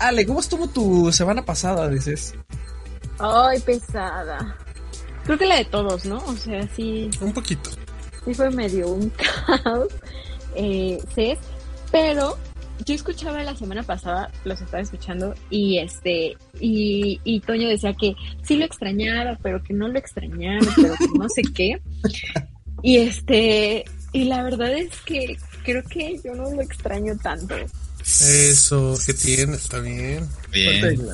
Ale, ¿cómo estuvo tu semana pasada, dices? Ay, pesada. Creo que la de todos, ¿no? O sea, sí. Un poquito. Sí fue medio un caos. Eh, ¿sí? Pero yo escuchaba la semana pasada, los estaba escuchando, y este, y, y Toño decía que sí lo extrañaba, pero que no lo extrañaba, pero que no sé qué. Y este, y la verdad es que creo que yo no lo extraño tanto. Eso, ¿qué tiene? Está bien. Bien.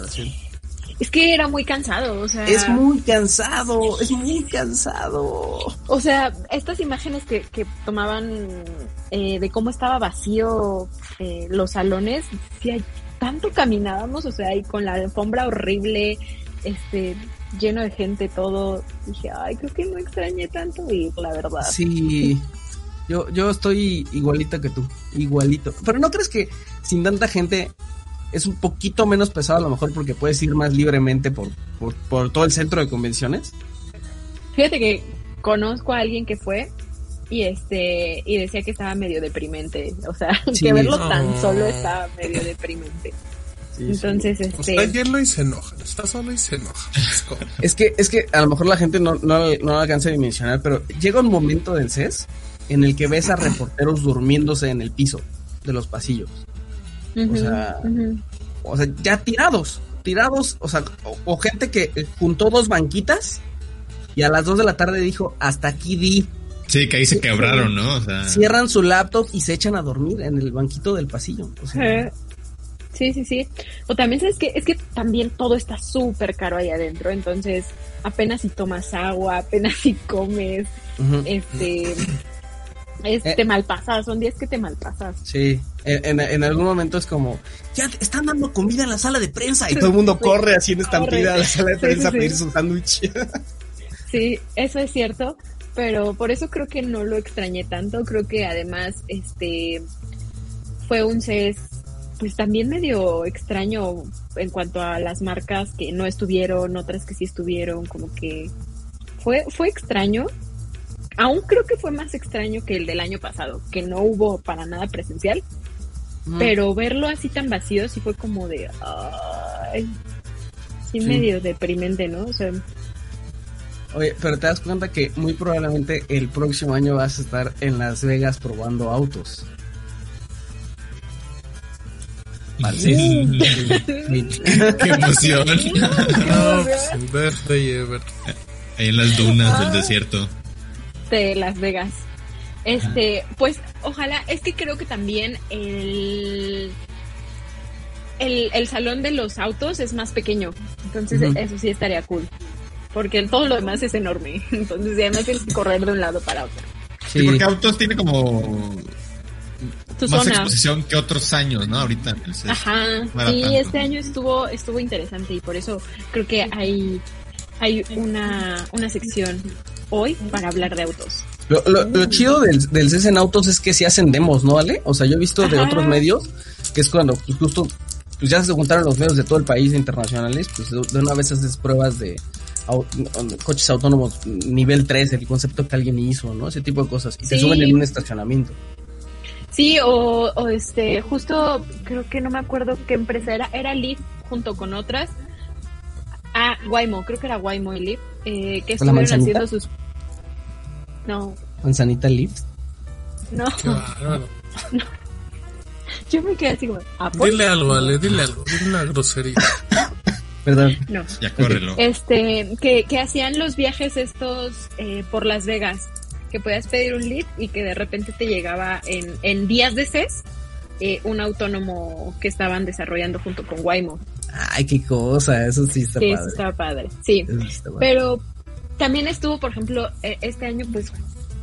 Es que era muy cansado, o sea. Es muy cansado, es muy cansado. O sea, estas imágenes que, que tomaban eh, de cómo estaba vacío eh, los salones, si hay tanto caminábamos, o sea, y con la alfombra horrible, este, lleno de gente, todo. Dije, ay, creo que no extrañé tanto ir, la verdad. Sí. Yo, yo estoy igualito que tú, igualito. Pero ¿no crees que sin tanta gente es un poquito menos pesado a lo mejor porque puedes ir más libremente por, por, por todo el centro de convenciones? Fíjate que conozco a alguien que fue y este y decía que estaba medio deprimente, o sea, Sí. que verlo tan No. solo estaba medio deprimente. Sí, Entonces, Está este, hielo y se enoja. Está solo y se enoja. Es que, es que a lo mejor la gente no, no, no alcanza a dimensionar, pero llega un momento del CES en el que ves a reporteros durmiéndose en el piso de los pasillos. Sea. O sea, ya tirados, tirados, o sea, o, o gente que eh, juntó dos banquitas y a las 2 de la tarde dijo, hasta aquí di, Sí, que ahí se quebraron, ¿no? O sea, cierran su laptop y se echan a dormir en el banquito del pasillo. O sea, Sí, sí, sí. O también sabes que es que también todo está súper caro ahí adentro, entonces apenas si tomas agua, apenas si comes, este, es, Eh. te malpasas, son días que te malpasas. Sí, en, en- en algún momento es como, ya te están dando comida en la sala de prensa y todo el mundo corre así en estampida a la sala de Sí, prensa a pedir su sándwich. Sí, eso es cierto, pero por eso creo que no lo extrañé tanto, creo que además, este, fue un CES, pues también medio extraño en cuanto a las marcas que no estuvieron, otras que sí estuvieron, como que fue, fue extraño. Aún creo que fue más extraño que el del año pasado, que no hubo para nada presencial, pero verlo así tan vacío sí fue como de, ay, sí, Sí. medio deprimente, ¿no? O sea, Oye, pero te das cuenta que muy probablemente el próximo año vas a estar en Las Vegas probando autos. sí. Sí. Qué emoción. No, pues. Ahí en las dunas del desierto. De Las Vegas. Este, pues ojalá, es que creo que también el, el, el salón de los autos es más pequeño, entonces eso sí estaría cool, porque todo lo demás es enorme, entonces además tienes que correr de un lado para otro. Sí, Sí. porque autos tiene como Tu más zona. exposición que otros años, ¿no? Ahorita. Ajá, no sí, tanto. este año estuvo, estuvo interesante y por eso creo que hay, hay una, una sección hoy para hablar de autos. Lo, lo, lo chido del, del CES en autos es que se hacen demos, ¿no, Ale? O sea, yo he visto de otros medios que es cuando pues, justo pues ya se juntaron los medios de todo el país internacionales, pues de, una vez haces pruebas de au- coches autónomos nivel 3, el concepto que alguien hizo, ¿no? Ese tipo de cosas. Y te Sí. suben en un estacionamiento. Sí, o, o este, justo creo que no me acuerdo qué empresa era, era Leaf junto con otras. Ah, Waymo, creo que era Waymo y Leaf, eh, que ¿Con la estuvieron manzanita? haciendo sus... No, Manzanita Lips. no, Qué bárbaro. yo me quedé así como. Dile algo, Ale, dile algo. Dile una grosería. Perdón. No. Ya córrelo. Este, que, que hacían los viajes estos eh, por Las Vegas, que podías pedir un lead y que de repente te llegaba en, en días de CES eh, un autónomo que estaban desarrollando junto con Waymo. Ay, qué cosa, eso sí está Sí, eso padre. estaba padre. Sí. Eso sí está padre. Pero también estuvo, por ejemplo, eh, este año, pues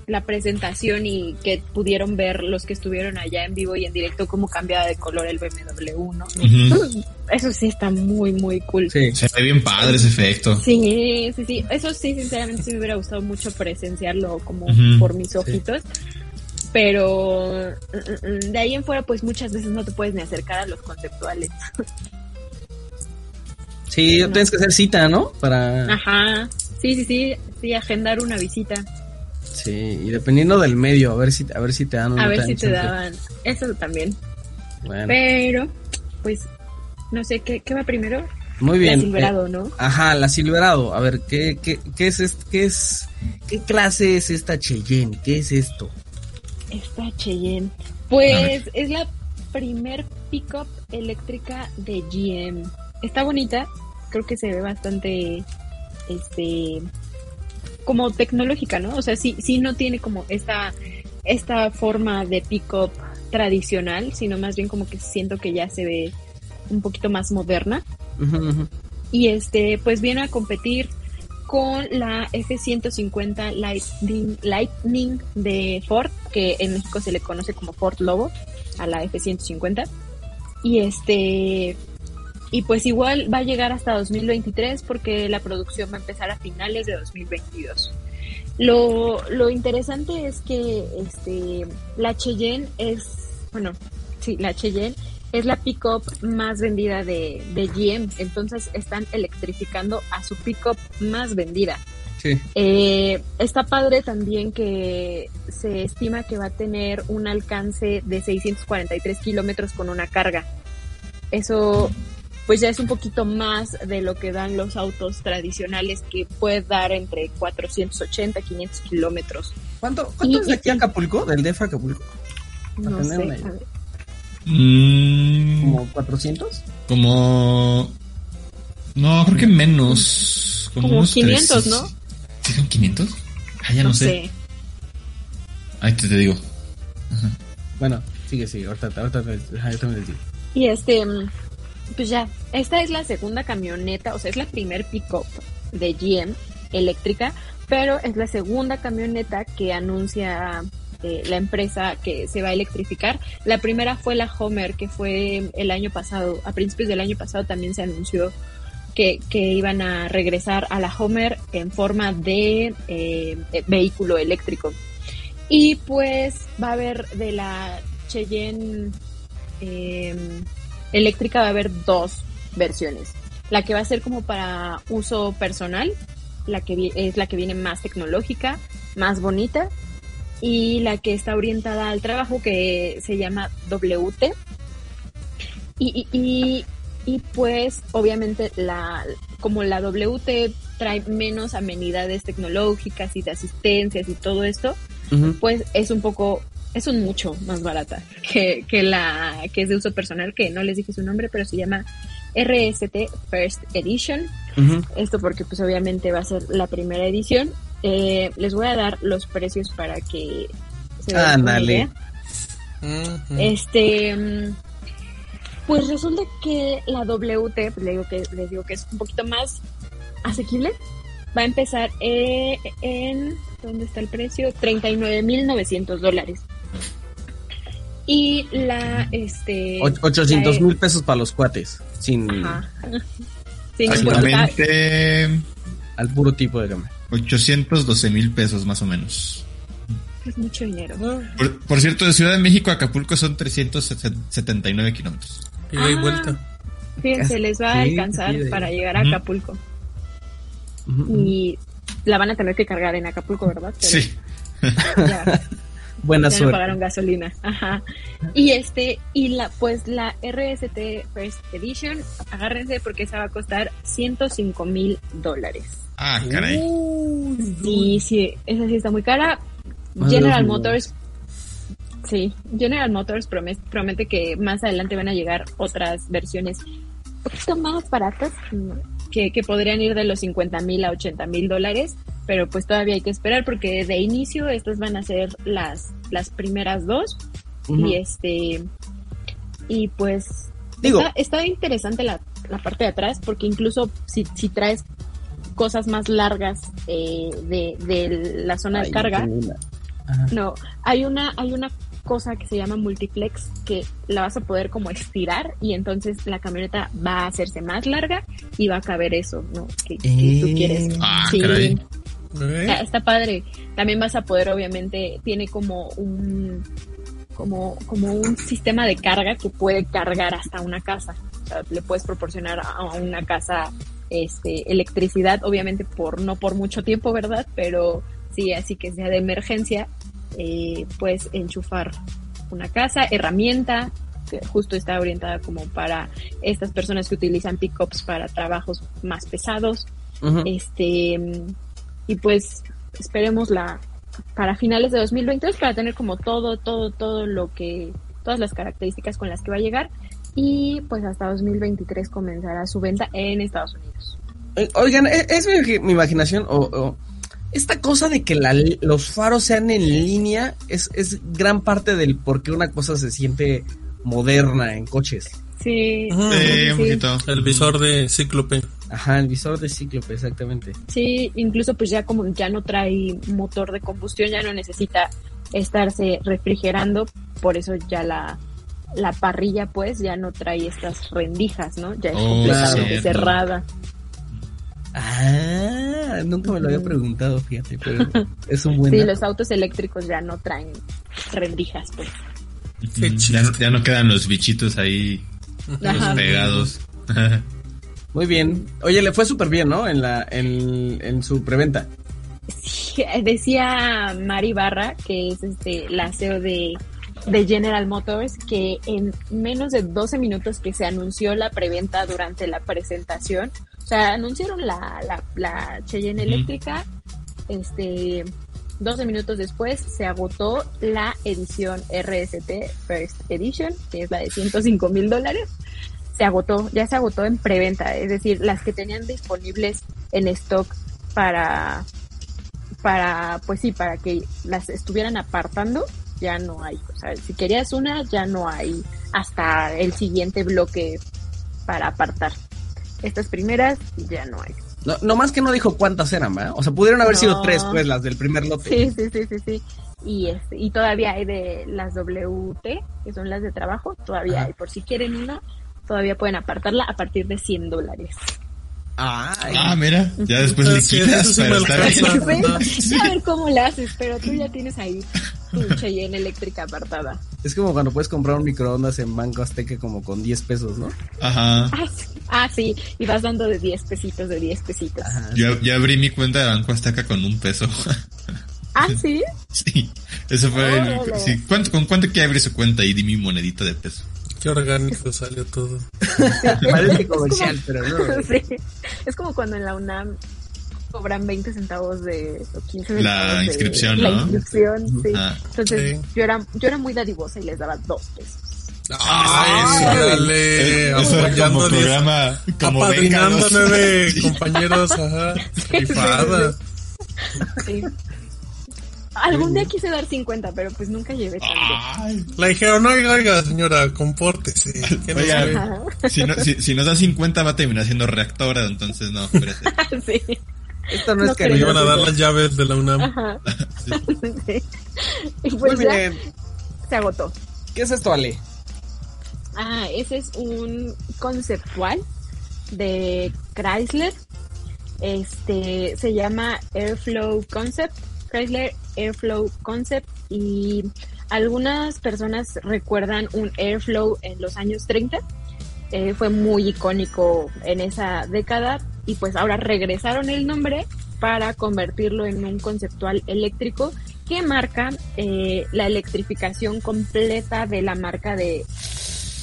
la presentación y que pudieron ver los que estuvieron allá en vivo y en directo cómo cambiaba de color el BMW, ¿no? Ujú. Eso sí está muy, muy cool. Sí. Se ve bien padre ese efecto. Sí, sí, sí. Eso sí, sinceramente sí me hubiera gustado mucho presenciarlo como por mis ojitos. Pero mm, mm, de ahí en fuera, pues muchas veces no te puedes ni acercar a los conceptuales. Sí, tienes que hacer cita, ¿no? Para... Ajá. Sí, sí, sí. Sí, agendar una visita. Sí, y dependiendo del medio, a ver si, a ver si te dan no A ver si te daban. Eso también. Bueno, Pero, pues, No sé, ¿qué, qué va primero? Muy bien. La Silverado, eh, ¿no? Ajá, la Silverado. A ver, ¿qué, qué, qué es est- qué es qué clase es esta Cheyenne? ¿Qué es esto? Esta Cheyenne. Pues es la primer pickup eléctrica de GM. Está bonita, creo que se ve bastante, este, como tecnológica, ¿no? O sea, sí, sí no tiene como esta, esta forma de pickup tradicional, sino más bien como que siento que ya se ve un poquito más moderna. Y este, pues viene a competir con la F-150 Lightning, Lightning de Ford, que en México se le conoce como Ford Lobo, a la F-150. Y este, y pues igual va a llegar hasta 2023 porque la producción va a empezar a finales de 2022. Lo, lo interesante es que este, la Cheyenne es, bueno, sí, la Cheyenne es la pickup más vendida de, de GM, entonces están electrificando a su pickup más vendida. Sí. Eh, está padre también que se estima que va a tener un alcance de 643 kilómetros con una carga. Eso, pues ya es un poquito más de lo que dan los autos tradicionales, que puede dar entre 480 y 500 kilómetros. ¿Cuánto, cuánto Y- es de aquí a Acapulco? ¿Del DF a Acapulco? No sé. una idea. a ver. Mm, ¿Como 400? como. No, creo que menos. Como, Como unos 500, 300. ¿no? ¿Sí son 500? Ah, ya no, no sé. sé. Ahí te, te digo. Bueno, sigue, sigue. Ahorita, ahorita, ajá, ahorita me les digo. Y este, mm, pues ya, esta es la segunda camioneta, o sea, es la primer pick-up de GM eléctrica, pero es la segunda camioneta que anuncia eh, la empresa que se va a electrificar. La primera fue la Homer, que fue el año pasado, a principios del año pasado también se anunció que, que iban a regresar a la Homer en forma de eh, eh, vehículo eléctrico. Y pues va a haber de la Cheyenne eh, eléctrica va a haber dos versiones. La que va a ser como para uso personal, la que es la que viene más tecnológica, más bonita, y la que está orientada al trabajo que se llama WT. Y, y, y, y, pues obviamente la como la WT trae menos amenidades tecnológicas y de asistencias y todo esto, pues es un poco, es un mucho más barata que, que la que es de uso personal, que no les dije su nombre, pero se llama RST First Edition. Esto porque pues obviamente va a ser la primera edición. Eh, les voy a dar los precios para que se den. Ujú. Este, mm, pues resulta que la WT, pues le digo que, les digo que es un poquito más asequible. Va a empezar eh, en, ¿dónde está el precio? 39.900 dólares. Y la, este... Och- 800 la- mil pesos para los cuates. Sin Ajá. Sin importar- al puro tipo de cambio. 812 mil pesos más o menos. Es mucho dinero. Por, por cierto, de Ciudad de México a Acapulco son 379 kilómetros. y Ah. vuelta. Fíjense, les va a alcanzar para llegar a. Acapulco. Ujú, ujú. Y la van a tener que cargar en Acapulco, ¿verdad? Pero Sí. ya. Buena ya no suerte. pagaron gasolina. Ajá. Y este, y la, pues la RST First Edition, agárrense porque esa va a costar 105 mil dólares. Ah, caray. Sí, sí, esa sí está muy cara. Madre General. Motors, sí, General Motors promete, promete que más adelante van a llegar otras versiones un poquito más baratas que, que podrían ir de los 50 mil a 80 mil dólares, pero pues todavía hay que esperar porque de inicio estas van a ser las, las primeras dos Ujú. y este y pues Digo- está, está interesante la, la parte de atrás porque incluso si, si traes cosas más largas eh, de, de la zona Ay, de carga no hay una hay una cosa que se llama multiplex que la vas a poder como estirar y entonces la camioneta va a hacerse más larga y va a caber eso no que, que tú Eh. quieres Ah, Sí. caray. ¿Eh? Está, está padre. También vas a poder, obviamente, tiene como un como, como un sistema de carga que puede cargar hasta una casa. O sea, le puedes proporcionar a una casa este electricidad, obviamente por no por mucho tiempo, ¿verdad? Pero sí, así que sea de emergencia, eh, puedes enchufar una casa, herramienta, que justo está orientada como para estas personas que utilizan pickups para trabajos más pesados. Este, y pues esperemos la para finales de 2022 para tener como todo, todo, todo lo que, todas las características con las que va a llegar y pues hasta 2023 comenzará su venta en Estados Unidos. Eh, Oigan, ¿es, es mi, mi imaginación o, o esta cosa de que la- los faros sean en línea es, es gran parte del por qué una cosa se siente moderna en coches? Sí, un poquito. El visor de Cíclope. Ajá, el visor de cíclope, exactamente. Sí, incluso pues ya como ya no trae motor de combustión, ya no necesita estarse refrigerando, por eso ya la, la parrilla pues ya no trae estas rendijas, ¿no? Ya es Oh, completamente cierto. cerrada. Ah, nunca me lo había preguntado, fíjate, pero es un buen Sí, dato. los autos eléctricos ya no traen rendijas pues. Qué. Ya, no, ya no quedan los bichitos ahí Ajá. pegados. Muy bien. Oye, le fue súper bien, ¿no? En la en, en su preventa. Sí, decía Mari Barra, que es este la CEO de, de General Motors, que en menos de 12 minutos que se anunció la preventa durante la presentación, o sea, anunciaron la, la, la Cheyenne eléctrica, este 12 minutos después se agotó la edición RST First Edition, que es la de 105 mil dólares. Se agotó, ya se agotó en preventa, es decir, las que tenían disponibles en stock para para, pues sí, para que las estuvieran apartando, ya no hay. O sea, si querías una, ya no hay hasta el siguiente bloque para apartar. Estas primeras ya no hay. No, no más que no dijo cuántas eran, ¿verdad? O sea, pudieron haber sido tres, pues, las del primer lote. Sí, sí, sí, sí, sí. Y, este, y todavía hay de las WT, que son las de trabajo, todavía Ajá. hay. Por si quieren una, todavía pueden apartarla a partir de 100 dólares. Ay, Ah, mira, ya después le Sí, quitas, sí pero está bien. A ver cómo la haces, pero tú ya tienes ahí tu Cheyenne eléctrica apartada. es como cuando puedes comprar un microondas en Banco Azteca como con 10 pesos, ¿no? Ajá. Ah, sí. Ah, sí, y vas dando de 10 pesitos, de 10 pesitos. Ajá. Yo, yo abrí mi cuenta de Banco Azteca con un peso. Ah, sí. sí, eso fue el... Sí. ¿Cuánto, ¿Con cuánto que abrí su cuenta y di mi monedita de peso? Qué orgánico salió todo. Parece comercial, pero no. Sí. Es como cuando en la UNAM cobran 20 centavos de o 15 La centavos de- inscripción, La ¿no? inscripción, sí. Ah. Entonces Sí. yo era yo era muy dadivosa y les daba dos pesos. Ay, sí, dale. Eso era como programa, como ¿no? nueve Sí. compañeros, ajá. Rifada. Sí. Algún día quise dar 50, pero pues nunca llevé tanto. Ay. Le dijeron, oiga, oiga, señora, compórtese. ¿Qué no Oiga? Ajá. Si, no, si, si nos da 50 va a terminar siendo reactora, entonces no, espérate. Sí. Esto no es No que Me creo. iban a dar las llaves de la UNAM. Ajá. Sí. Y Muy pues ya bien. se agotó. ¿Qué es esto, Ale? Ah, ese es un conceptual de Chrysler. Este se llama Airflow Concept, Chrysler Airflow Concept y algunas personas recuerdan un Airflow en los años 30. Eh, fue muy icónico en esa década y pues ahora regresaron el nombre para convertirlo en un conceptual eléctrico que marca eh, la electrificación completa de la marca de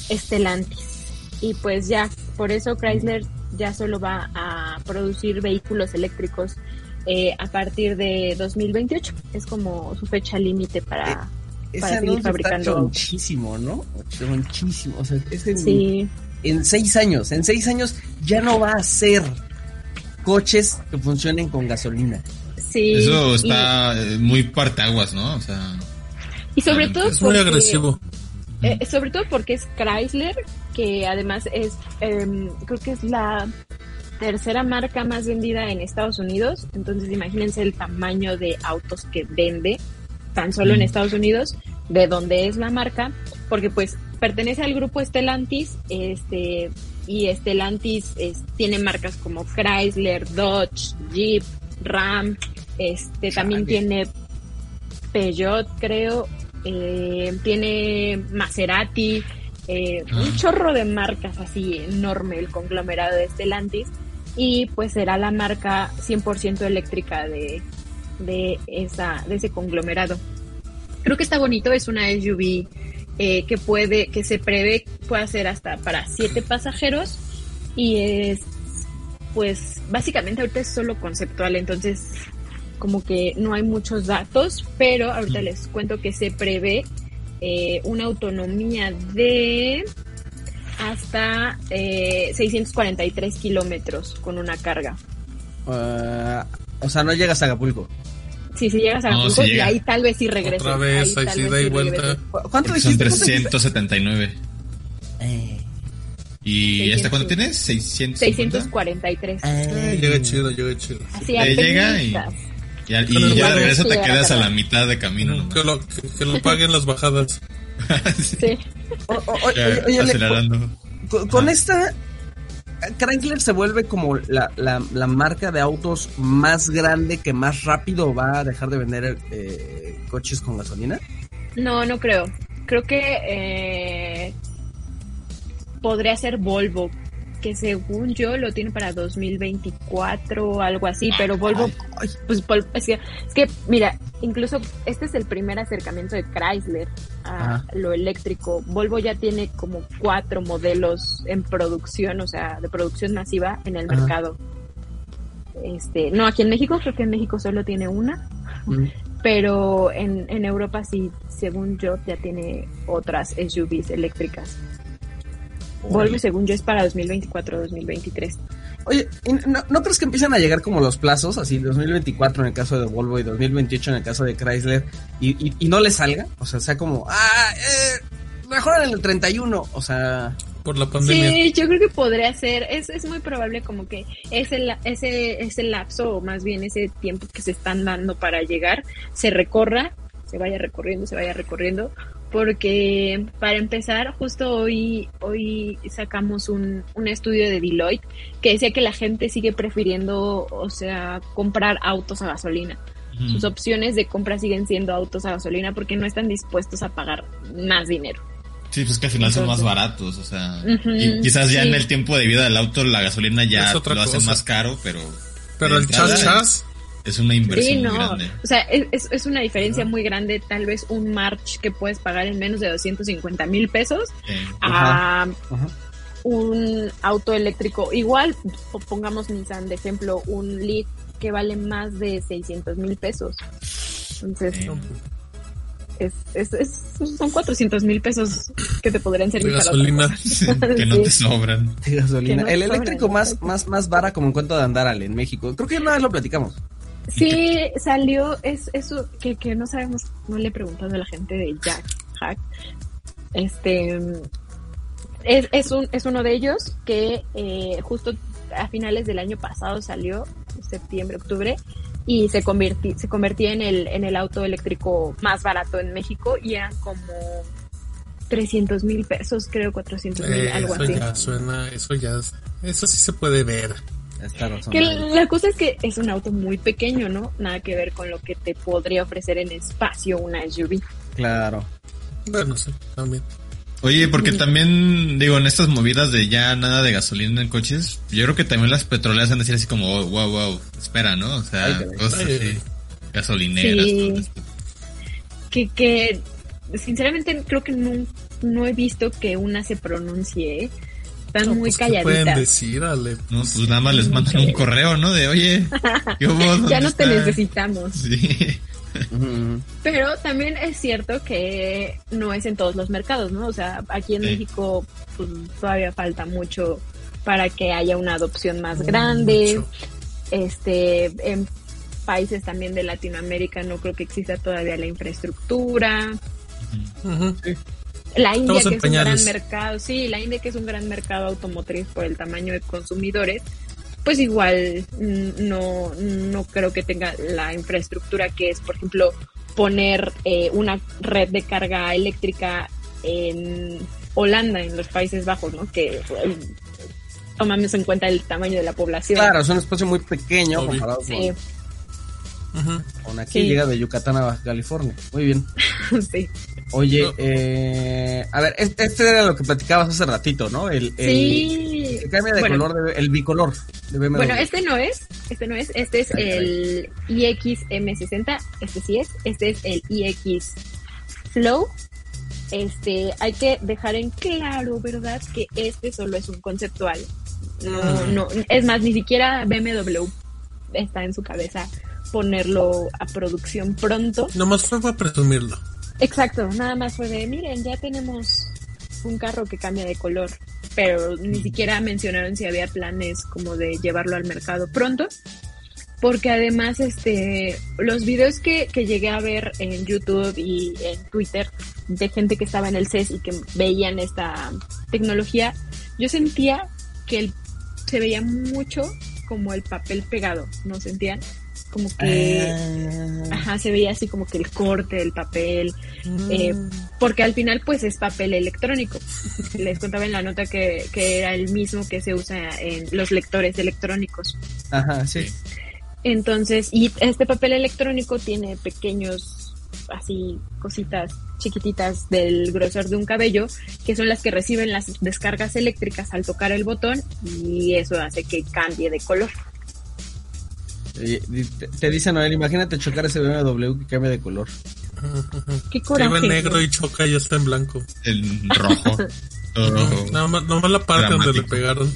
Stellantis. Y pues ya, por eso Chrysler ya solo va a producir vehículos eléctricos eh, a partir de 2028. Es como su fecha límite para... Ese Para seguir está fabricando. chonchísimo, ¿no? Chonchísimo. O sea, es Sí, en seis años. En seis años ya no va a ser coches que funcionen con gasolina. sí. Eso está eh, muy partaguas, ¿no? O sea, Y, sobre todo Es muy porque- agresivo. Eh, sobre todo porque es Chrysler, que además es, em, creo que es la tercera marca más vendida en Estados Unidos. Entonces imagínense el tamaño de autos que vende tan solo en Mm. Estados Unidos, de donde es la marca, porque pues pertenece al grupo Stellantis, este, y Stellantis es- tiene marcas como Chrysler, Dodge, Jeep, Ram, este, también Chale. tiene Peugeot, creo, eh, tiene Maserati, eh, un Ah. chorro de marcas así enorme el conglomerado de Stellantis y pues será la marca 100% eléctrica de, de esa de ese conglomerado. Creo que está bonito, es una SUV eh, que puede, que se prevé puede ser hasta para siete pasajeros y es, pues, básicamente ahorita es solo conceptual, entonces como que no hay muchos datos, pero ahorita les cuento que se prevé eh, una autonomía de hasta eh, 643 kilómetros con una carga. Ah, o sea, no llegas a Acapulco. Sí, si llegas a No, sí y llega. ahí tal vez sí regreses. Otra vez, ahí sí da y sí vuelta. regreses. ¿Cu- ¿Cuánto Porque son dijiste? ¿Cuánto dijiste? 379. Eh, ¿Y 600. hasta cuánto tienes? 600. 643. Eh, llega chido, llega chido. Así llega y-. Y, al- ya de regreso Sí, te quedas a la mitad de camino. ¿no? Que lo, que, que lo paguen las bajadas. Sí, Sí. o- o- o- ya, oye, acelerando. con esta, Chrysler se vuelve como la, la, la marca de autos más grande que más rápido va a dejar de vender eh, coches con gasolina. No, no creo. Creo que eh, podría ser Volvo, que según yo lo tiene para 2024 o algo así, pero Volvo, Ay, pues Vol- es que, es que, mira, incluso este es el primer acercamiento de Chrysler a Ajá. lo eléctrico. Volvo ya tiene como cuatro modelos en producción, o sea, de producción masiva en el Ajá. mercado. Este, no, aquí en México, creo que en México solo tiene una mm. pero en, en Europa sí, según yo, ya tiene otras SUVs eléctricas. Volvo, según yo, es para 2024-2023. Oye, ¿y ¿no, ¿no crees que empiezan a llegar como los plazos? Así, 2024 en el caso de Volvo y 2028 en el caso de Chrysler, y, y, y no le salga? O sea, sea como, ah, eh, mejoran en el 31, o sea... Por la pandemia. Sí, yo creo que podría ser. Es, es muy probable como que ese, la- ese, ese lapso, o más bien ese tiempo que se están dando para llegar, se recorra, se vaya recorriendo, se vaya recorriendo. Porque para empezar, justo hoy, hoy sacamos un, un estudio de Deloitte que decía que la gente sigue prefiriendo, o sea, comprar autos a gasolina. Sus opciones de compra siguen siendo autos a gasolina porque no están dispuestos a pagar más dinero. Sí, pues que al final son más baratos, o sea, y quizás ya sí. en el tiempo de vida del auto la gasolina ya lo hace cosa. más caro, pero Pero el chas chas, es una inversión Sí, muy no. grande. O sea, es, es- es una diferencia muy grande. Tal vez un March que puedes pagar en menos de 250 mil pesos Eh, a Ajá. un auto eléctrico. Igual, pongamos Nissan de ejemplo, un Leaf que vale más de 600 mil pesos. Entonces, eh, es, es, es- son 400 mil pesos que te podrían de servir para otra gasolina. que no Sí. te sobran. de gasolina. No el sobran, eléctrico más, exacto. más, más vara como en cuento de andar en México. Creo que una vez lo platicamos. Sí, salió, es eso que, que no sabemos, no le he preguntado a la gente de Jack Hack. Este es, es, un, es uno de ellos que eh, justo a finales del año pasado salió, septiembre, octubre, y se se convertía en el, en el auto eléctrico más barato en México y eran como 300 mil pesos, creo 400 mil, Eh, algo eso así. ya suena, eso ya, eso sí se puede ver. Está razón. Que la cosa es que es un auto muy pequeño, ¿no? Nada que ver con lo que te podría ofrecer en espacio una SUV. Claro. Bueno, sí, también. Oye, porque también, digo, en estas movidas de ya nada de gasolina en coches, yo creo que también las petroleras van a decir así como, oh, wow, wow, espera, ¿no? O sea, Ay, caray. cosas Ay, así, ay. gasolineras. Sí. todo esto. Que, que sinceramente creo que no, no he visto que una se pronuncie. Están No, muy pues, ¿qué pueden calladitas. decir, Ale? No, pues nada más les mandan un correo, ¿no? De, oye, ¿qué hubo? ¿Dónde ya no te está?" necesitamos. Sí. Pero también es cierto que no es en todos los mercados, ¿no? O sea, aquí en Sí. México pues, todavía falta mucho para que haya una adopción más grande. Mucho. Este, en países también de Latinoamérica no creo que exista todavía la infraestructura. Ujú. La India, que es un gran mercado, sí, la India, que es un gran mercado automotriz por el tamaño de consumidores, pues igual mm, no, no creo que tenga la infraestructura que es, por ejemplo, poner eh, una red de carga eléctrica en Holanda, en los Países Bajos, ¿no? Que eh, tomamos en cuenta el tamaño de la población. Claro, es un espacio muy pequeño Obvio. comparado Sí, Ujú. con, con aquí. Sí. Llega de Yucatán a Baja California. Muy bien. sí. Oye, No. eh, a ver, este, este era lo que platicabas hace ratito, ¿no? El, el, Sí. el cambio de Bueno. color, de- el bicolor de BMW. Bueno, este no es, este no es, este es Ay, el iX M60, este sí es, este es el iX Flow este, hay que dejar en claro, ¿verdad? Que este solo es un conceptual. No, no, es más, ni siquiera BMW está en su cabeza ponerlo a producción pronto. Nomás fue para presumirlo. Exacto, nada más fue de, miren, ya tenemos un carro que cambia de color, pero ni siquiera mencionaron si había planes como de llevarlo al mercado pronto, porque además este los videos que, que llegué a ver en YouTube y en Twitter de gente que estaba en el CES y que veían esta tecnología, yo sentía que el, se veía mucho como el papel pegado, ¿no sentían? Como que Ah. ajá, se veía así como que el corte del papel, eh, porque al final pues es papel electrónico. Les contaba en la nota que, que era el mismo que se usa en los lectores electrónicos. Ajá, sí. Entonces, y este papel electrónico tiene pequeños, así, cositas chiquititas del grosor de un cabello, que son las que reciben las descargas eléctricas al tocar el botón y eso hace que cambie de color. Te, te dice Noel, imagínate chocar ese BMW que cambia de color. Qué Que coraje. en negro ¿no? y choca y ya está en blanco. El rojo. Rojo. Más, más la parte donde le pegaron.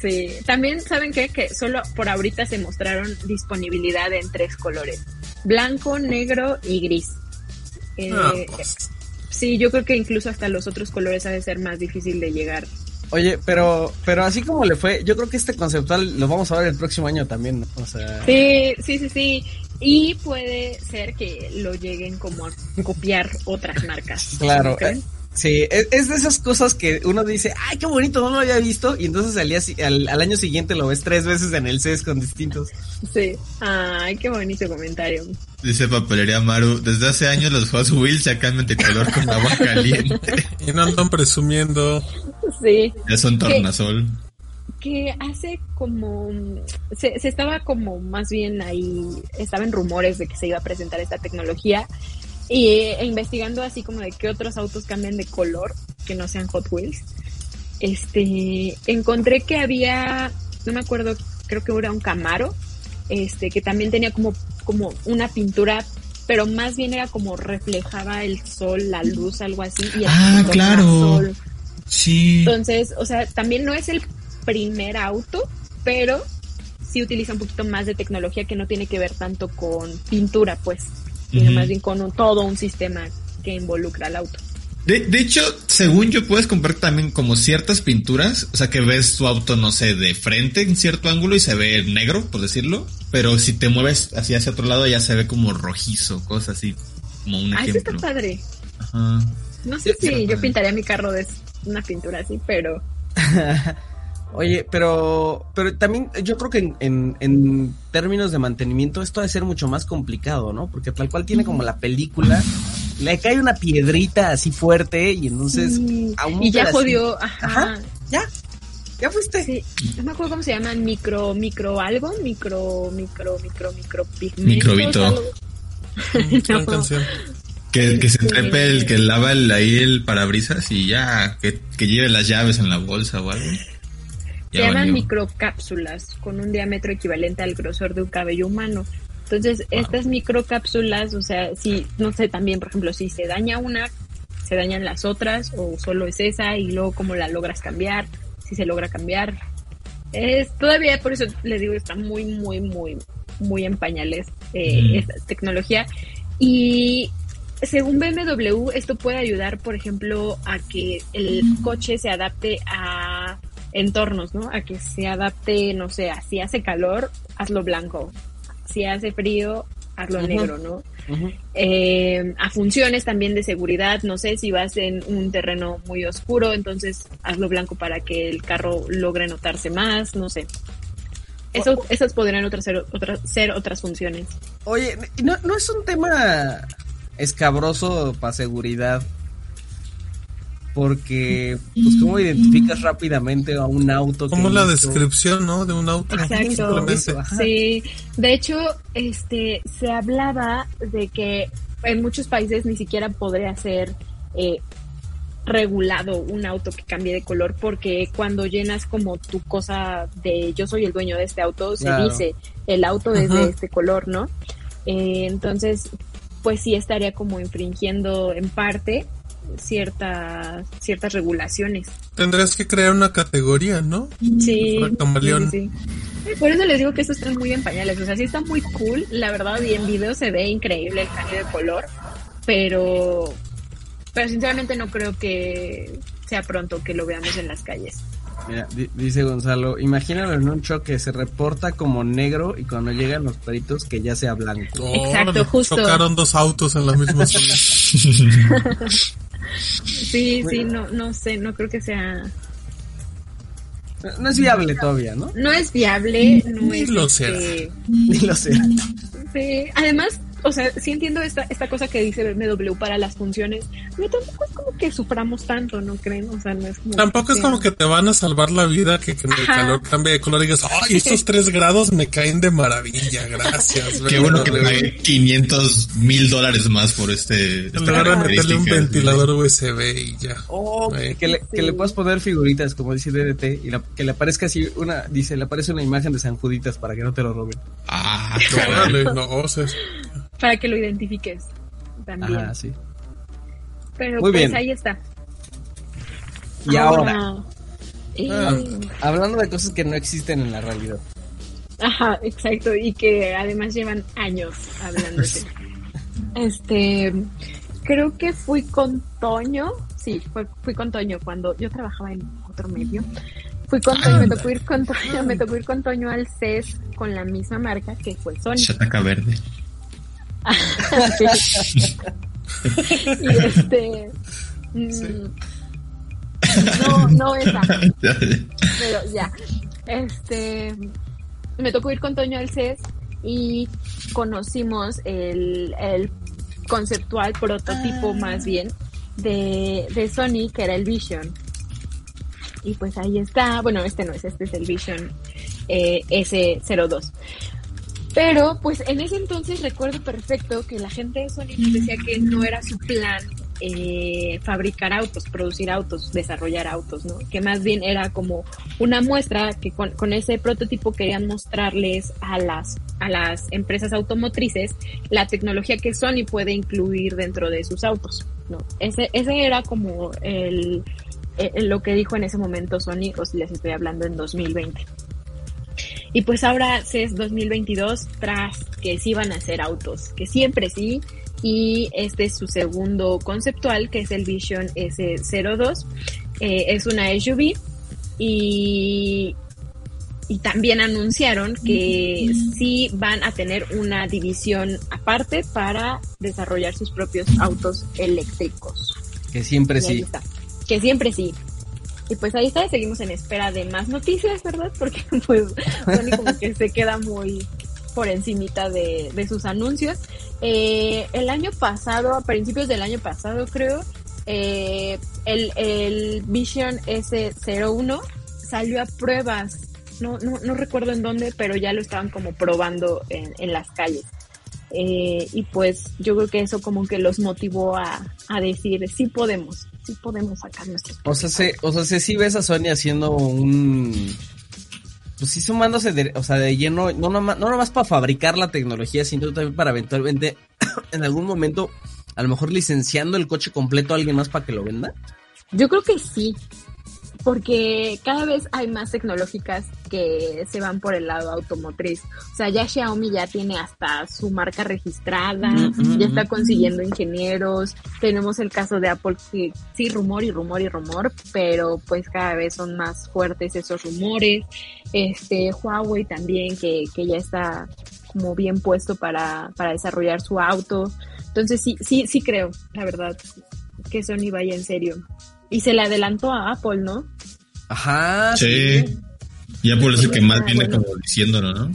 Sí, también saben qué? que solo por ahorita se mostraron disponibilidad en tres colores, blanco, negro y gris. Eh, Ah, pues, Sí, yo creo que incluso hasta los otros colores ha de ser más difícil de llegar. Oye, pero, pero así como le fue, yo creo que este conceptual lo vamos a ver el próximo año también, ¿no? O sea, Sí, sí, sí, sí. Y puede ser que lo lleguen como a copiar otras marcas. Claro, eh, sí, es, es de esas cosas que uno dice, ay, qué bonito, no lo había visto, y entonces al, día al, al año siguiente lo ves tres veces en el CES con distintos. Sí. Ay, qué bonito comentario. Dice Papelería Maru, desde hace años los Hot Wheels de color con agua caliente. y no andan presumiendo. Sí. Ya son tornasol. que hace como se, se estaba como más bien ahí estaban rumores de que se iba a presentar esta tecnología y e investigando así como de qué otros autos cambian de color que no sean Hot Wheels este encontré que había no me acuerdo creo que era un Camaro este que también tenía como como una pintura pero más bien era como reflejaba el sol la luz algo así y Ah, claro. tornasol. Sí. Entonces, o sea, también no es el primer auto, pero sí utiliza un poquito más de tecnología que no tiene que ver tanto con pintura, pues, sino más bien con un- todo un sistema que involucra al auto. De, de hecho, según yo, puedes comprar también como ciertas pinturas. O sea, que ves tu auto, no sé, de frente en cierto ángulo y se ve negro, por decirlo. Pero si te mueves hacia hacia otro lado, ya se ve como rojizo, cosas así. Como un Ah, eso está ejemplo. padre. Ajá. No sé Sí, si yo padre. pintaría mi carro de una pintura así, pero Oye, pero, pero también yo creo que en, en, en términos de mantenimiento esto ha de ser mucho más complicado, ¿no? Porque tal cual tiene como la película, le cae una piedrita así fuerte y entonces Sí. a un y ya jodió, ajá. Ajá, ya, ya fuiste. Sí, no me acuerdo cómo se llaman, micro, micro algo, micro, micro, micro, micro pigmentos, Microbito. Mm, No. canción. Que, que se trepe el que lava el, ahí el parabrisas y ya, que, que lleve las llaves en la bolsa o algo. Se Ya llaman valió. microcápsulas con un diámetro equivalente al grosor de un cabello humano. Entonces, estas microcápsulas, o sea, si, no sé, también, por ejemplo, si se daña una, se dañan las otras, o solo es esa, y luego cómo la logras cambiar, si se logra cambiar. Es todavía, por eso les digo, está muy, muy, muy, muy en pañales eh, Mm. esta tecnología. Y según BMW, esto puede ayudar, por ejemplo, a que el coche se adapte a entornos, ¿no? A que se adapte, no sé, a si hace calor, hazlo blanco. Si hace frío, hazlo negro, ¿no? Eh, a funciones también de seguridad, no sé, si vas en un terreno muy oscuro, entonces hazlo blanco para que el carro logre notarse más, no sé. Eso, esas podrían otras ser, otras, ser otras funciones. Oye, ¿no, no es un tema escabroso para seguridad? Porque, pues, ¿cómo identificas rápidamente a un auto? Como la descripción, ¿no? De un auto. Exacto. Sí, de hecho, este, se hablaba de que en muchos países ni siquiera podría ser eh, regulado un auto que cambie de color porque cuando llenas como tu cosa de yo soy el dueño de este auto, se Claro. dice el auto es Ajá. de este color, ¿no? Eh, entonces, pues sí estaría como infringiendo en parte ciertas ciertas regulaciones. Tendrías que crear una categoría, ¿no? Sí, camaleón. sí, sí. Por eso les digo que estos están muy en pañales. O sea, sí está muy cool, la verdad, y en video se ve increíble el cambio de color, pero, pero sinceramente no creo que sea pronto que lo veamos en las calles. Mira, di- dice Gonzalo, imagínalo en un choque, se reporta como negro y cuando llegan los peritos que ya sea blanco. Exacto, Órale, justo. Chocaron dos autos en la misma zona. Sí, sí, no, no sé, no creo que sea, No es viable todavía, ¿no? no es viable, no Ni es lo este, Ni lo sé. Sí, además, o sea, sí entiendo esta, esta cosa que dice BMW para las funciones, pero tampoco es como que suframos tanto, ¿no creen? O sea, no es como Tampoco es como que te van a salvar la vida que, que el calor cambie de color y digas, ay, estos tres grados me caen de maravilla, gracias. Qué bueno que pagué 500 mil dólares más por este. Esta lugar de meterle un ventilador USB y ya. Oh, que, le, que le puedas poner figuritas, como dice DDT, y la- que le aparezca así una, dice, le aparece una imagen de San Juditas para que no te lo roben. Ah, Órale, no, o sea, Para que lo identifiques también. Ajá, sí. Pero Muy pues bien. ahí está. Y ahora, eh, Ah, hablando de cosas que no existen en la realidad. Ajá, exacto, y que además llevan años hablándose. este, creo que fui con Toño, sí, fue, fui con Toño cuando yo trabajaba en otro medio. Fui con Toño, me tocó ir con Toño, me tocó ir con Toño al CES con la misma marca que fue Sony. Chataca verde. y este, mm, no, no esa. pero ya. Este, me tocó ir con Toño al CES y conocimos el, el conceptual prototipo más bien de, de Sony que era el Vision. Y pues ahí está, bueno, este no es, este es el Vision eh, S02. Pero pues en ese entonces recuerdo perfecto que la gente de Sony decía que no era su plan eh, fabricar autos, producir autos, desarrollar autos, ¿no? Que más bien era como una muestra que con, ese prototipo querían mostrarles a las, a las empresas automotrices la tecnología que Sony puede incluir dentro de sus autos, ¿no? Ese, ese era como el, el- lo que dijo en ese momento Sony, o si les estoy hablando en 2020. Y pues ahora CES 2022, tras que sí van a ser autos, que siempre sí, y este es su segundo conceptual, que es el Vision S02. Eh, es una SUV y, y también anunciaron que sí van a tener una división aparte para desarrollar sus propios autos eléctricos. Que siempre sí. está. Que siempre sí. Y pues ahí está, seguimos en espera de más noticias, ¿verdad? Porque pues Sony como que se queda muy por encimita de, de sus anuncios. Eh, el año pasado, a principios del año pasado creo, eh, el, el Vision S01 salió a pruebas. No, no, no recuerdo en dónde, pero ya lo estaban como probando en, en las calles. Eh, y pues yo creo que eso como que los motivó a, a decir, sí podemos, sí podemos sacar nuestros O sea, se, o sea, se sí ves a Sony haciendo un... Pues sí sumándose, de, o sea, de lleno, no nomás, no nomás para fabricar la tecnología, sino también para eventualmente, en algún momento, a lo mejor licenciando el coche completo a alguien más para que lo venda. Yo creo que sí, porque cada vez hay más tecnológicas que se van por el lado automotriz. O sea, ya Xiaomi ya tiene hasta su marca registrada, Ujú, ya ujú. está consiguiendo ingenieros. Tenemos el caso de Apple que sí, rumor y rumor y rumor, pero pues cada vez son más fuertes esos rumores. Este, Huawei también que, que ya está como bien puesto para, para desarrollar su auto. Entonces sí, sí, sí creo, la verdad, que Sony vaya en serio. Y se le adelantó a Apple, ¿no? Ajá. Sí. Ya por eso que más Ah, viene bueno. como diciéndolo, ¿no?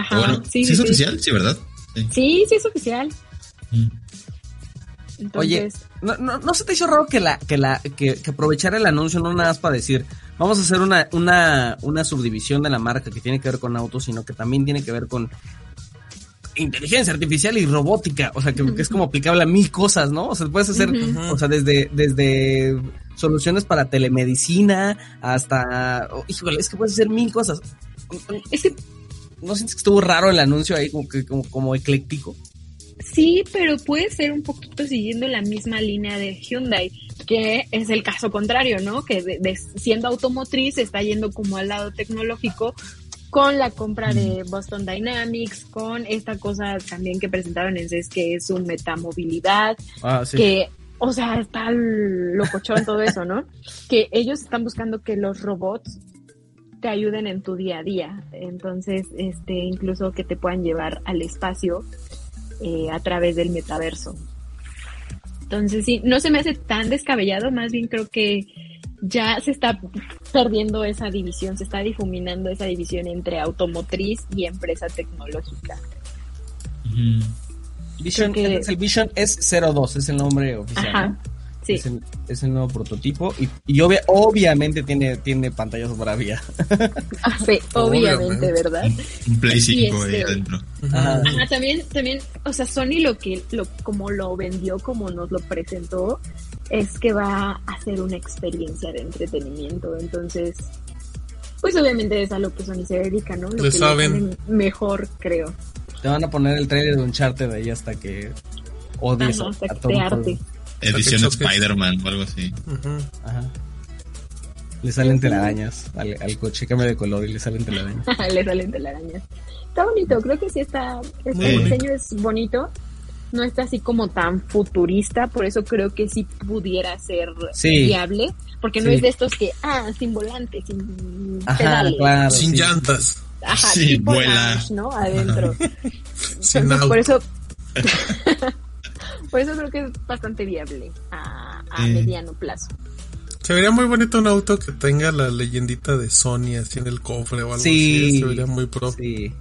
Ajá, bueno, sí, ¿sí sí, es sí. oficial? Sí, ¿verdad? Sí. Sí, sí es oficial. Mm. Oye, Entonces, ¿no, no, no se te hizo raro que la, que la, que, que aprovechar el anuncio no nada más para decir, vamos a hacer una, una, una subdivisión de la marca que tiene que ver con autos, sino que también tiene que ver con inteligencia artificial y robótica, o sea, que, que es como aplicable a mil cosas, ¿no? O sea, puedes hacer, o sea, desde, desde soluciones para telemedicina hasta, oh, híjole, es que puedes hacer mil cosas. es que ¿No sientes que estuvo raro el anuncio ahí, como que, como, como ecléctico? Sí, pero puede ser un poquito siguiendo la misma línea de Hyundai, que es el caso contrario, ¿no? Que de, de siendo automotriz está yendo como al lado tecnológico con la compra de Boston Dynamics, con esta cosa también que presentaron en CES que es su metamovilidad, Ah, sí. que, o sea, está locochón todo eso, ¿no? Que ellos están buscando que los robots te ayuden en tu día a día. Entonces, este, incluso que te puedan llevar al espacio eh, a través del metaverso. Entonces, sí, no se me hace tan descabellado, más bien creo que ya se está perdiendo esa división, se está difuminando esa división entre automotriz y empresa tecnológica. Ujú. Vision, que- es el Vision S02, es el nombre oficial. Ajá, ¿no? sí. Es el, es el nuevo prototipo y, y obvia- obviamente tiene, tiene pantallas Bravia. Ah, sí, obviamente. ¿verdad? Un Play 5 ahí este- adentro. Ajá. Ajá, también, también, o sea, Sony lo que, lo, como lo vendió, como nos lo presentó, es que va a ser una experiencia de entretenimiento. Entonces, pues obviamente es a lo que Sony se dedica, ¿no? Lo Le que saben. hacen mejor, creo. Te van a poner el trailer de Uncharted ahí hasta que odies Ajá, a, hasta a que Tom te Holland. arte. Edición. Spider-Man o algo así. Ajá. Le salen telarañas al, al coche, cambia de color y le salen telarañas. Le salen telarañas. Está bonito, creo que sí está, este diseño es bonito. No está así como tan futurista, por eso creo que sí pudiera ser Sí. viable, porque no es de estos que, ah, sin volante, sin Ajá, pedales. claro. Sin sí. llantas. Ajá, Sí, tipo vuela. Lounge, ¿no? Adentro. Sin Entonces, auto. por eso, por eso creo que es bastante viable a, a Sí. mediano plazo. Se vería muy bonito un auto que tenga la leyendita de Sony así en el cofre o algo Sí. así. Se vería muy pro. Sí,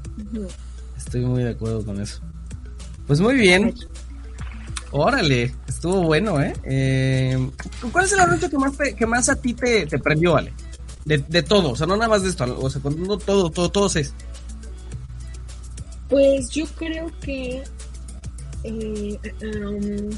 estoy muy de acuerdo con eso. Pues muy bien. Órale, estuvo bueno, ¿eh? eh cuál es el anuncio que más, te- que más a ti te, te prendió, Ale? De, de todo, o sea, no nada más de esto, o sea, cuando todo, todo, todo es. Pues yo creo que eh, um,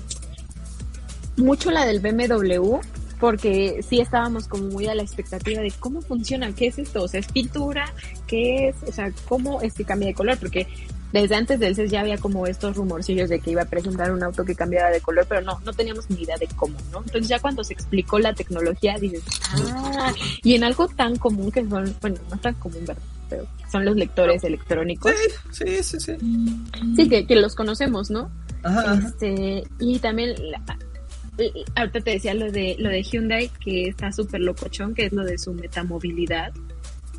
mucho la del BMW, porque sí estábamos como muy a la expectativa de cómo funciona, qué es esto, o sea, es pintura, qué es, o sea, cómo es que cambia de color, porque desde antes del CES ya había como estos rumorcillos de que iba a presentar un auto que cambiaba de color, pero no, no teníamos ni idea de cómo, ¿no? Entonces ya cuando se explicó la tecnología dices, ah, y en algo tan común que son, bueno, no tan común, ¿verdad? Pero son los lectores electrónicos. Sí, sí, sí. Sí, que, que los conocemos, ¿no? Ajá, ajá. Este, y también, la- eh, ahorita te decía lo de, lo de Hyundai, que está súper locochón, que es lo de su metamovilidad,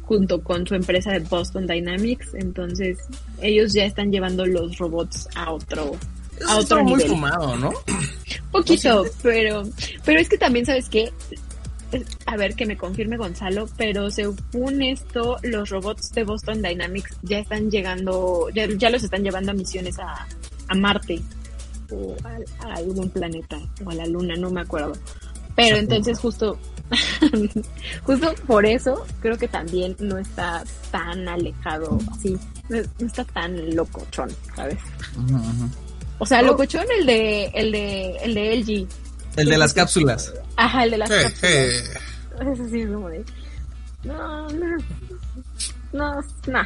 junto con su empresa de Boston Dynamics. Entonces, ellos ya están llevando los robots a otro, Eso a otro estuvo muy nivel. fumado, ¿no? Poquito, pero, pero es que también, ¿sabes qué? Es- A ver, que me confirme Gonzalo, pero según esto, los robots de Boston Dynamics ya están llegando, ya, ya los están llevando a misiones a, a Marte o a, a algún planeta o a la Luna, no me acuerdo. Pero entonces justo, justo por eso creo que también no está tan alejado así, no, no está tan locochón, ¿sabes? O sea, Oh. locochón el de, el de, el de LG, El de las cápsulas. Ajá, el de las Eh, cápsulas. eh. Eso sí es como de. No, no. No, no.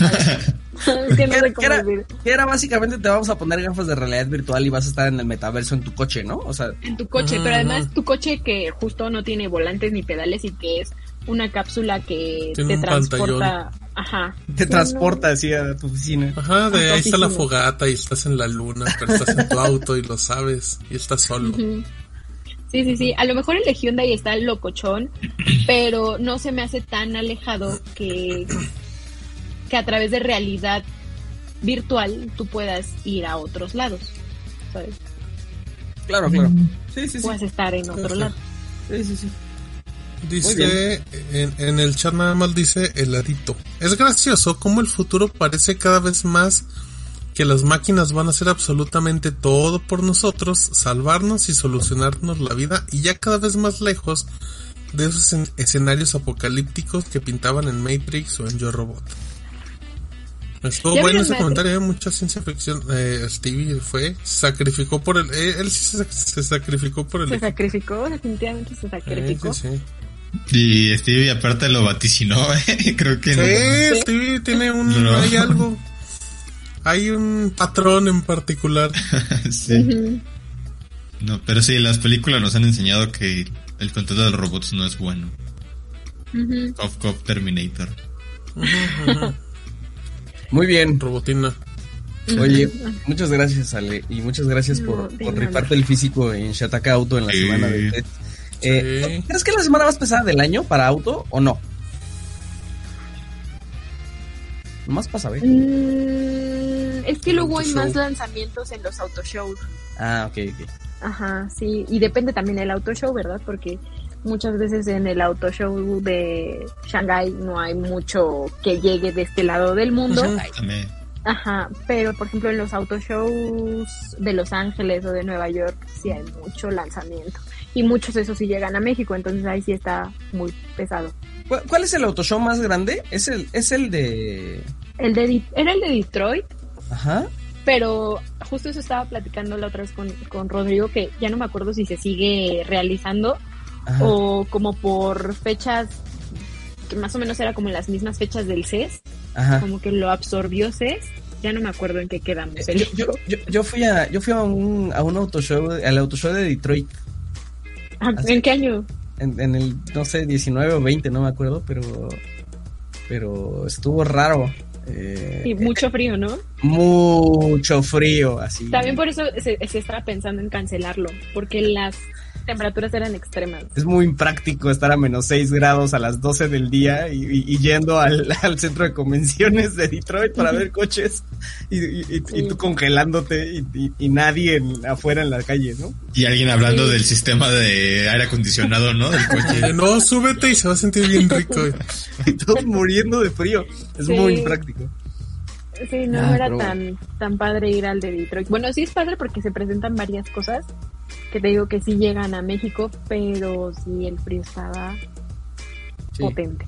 que no Que, sé que cómo era, decir. que era básicamente te vamos a poner gafas de realidad virtual y vas a estar en el metaverso en tu coche, ¿no? O sea, En tu coche, pero además tu coche que justo no tiene volantes ni pedales y que es una cápsula que Tiene te transporta. Ajá. te Sí, transporta no. así a tu oficina. Ajá, de ahí está la fogata y estás en la luna, pero estás en tu auto y lo sabes y estás solo. Sí, sí, sí. A lo mejor el de Hyundai está locochón, pero no se me hace tan alejado que, que a través de realidad virtual tú puedas ir a otros lados. ¿Sabes? Claro, claro. Sí, sí, sí. Puedas estar en otro lado. Sí, sí, sí. Dice, en, en el chat nada más dice heladito. Es gracioso cómo el futuro parece cada vez más que las máquinas van a hacer absolutamente todo por nosotros, salvarnos y solucionarnos la vida y ya cada vez más lejos de esos en- escenarios apocalípticos que pintaban en Matrix o en Yo Robot. Estuvo Ya bueno ese comentario, ¿eh? mucha ciencia ficción. Eh, Stevie fue, sacrificó por el, eh, él sí se, se sacrificó por el Se equipo. sacrificó, definitivamente se Eh, sacrificó. sí, sí. Y Stevie aparte lo vaticinó, ¿eh? Creo que Sí, no. Stevie tiene un No. hay algo. hay un patrón en particular. sí. No, pero sí, las películas nos han enseñado que el control de los robots no es bueno. Of Cop Terminator. Muy bien. Robotina. Oye, muchas gracias, Ale, y muchas gracias por, por rifarte el físico en Shataka Auto en la semana de eh, ¿Crees que es la semana más pesada del año para auto o no? Nomás para saber. Mm, es que luego hay más lanzamientos en los autoshows. Ah, ok, ok. Ajá, sí. Y depende también del autoshow, ¿verdad? Porque muchas veces en el autoshow de Shanghai no hay mucho que llegue de este lado del mundo. Ajá, pero por ejemplo en los autoshows de Los Ángeles o de Nueva York sí hay mucho lanzamiento y muchos de esos sí llegan a México, entonces ahí sí está muy pesado. ¿Cuál es el autoshow más grande? Es el es el de el de era el de Detroit. Ajá. Pero justo eso estaba platicando la otra vez con, con Rodrigo que ya no me acuerdo si se sigue realizando o como por fechas que más o menos era como las mismas fechas del CES, como que lo absorbió CES, ya no me acuerdo en qué quedamos. Eh, yo, yo, yo, fui a yo fui a un a un auto show, al auto show de Detroit. Ah, ¿En qué año? En, en, el no sé 19 o 20, no me acuerdo, pero pero estuvo raro. Eh, y mucho frío, ¿no? Mucho frío, así. También por eso se, se estaba pensando en cancelarlo, porque las temperaturas eran extremas. Es muy impráctico estar a menos 6 grados a las 12 del día y, yendo al, centro de convenciones de Detroit para ver coches y, tú congelándote y, nadie afuera en la calle, ¿no? Y alguien hablando del sistema de aire acondicionado, ¿no? Del coche. no, súbete y se va a sentir bien rico. y todos muriendo de frío. Es muy impráctico. Sí, no ah, era tan, tan padre ir al de Detroit. Bueno, sí es padre porque se presentan varias cosas que te digo que sí llegan a México, pero sí el frío estaba potente.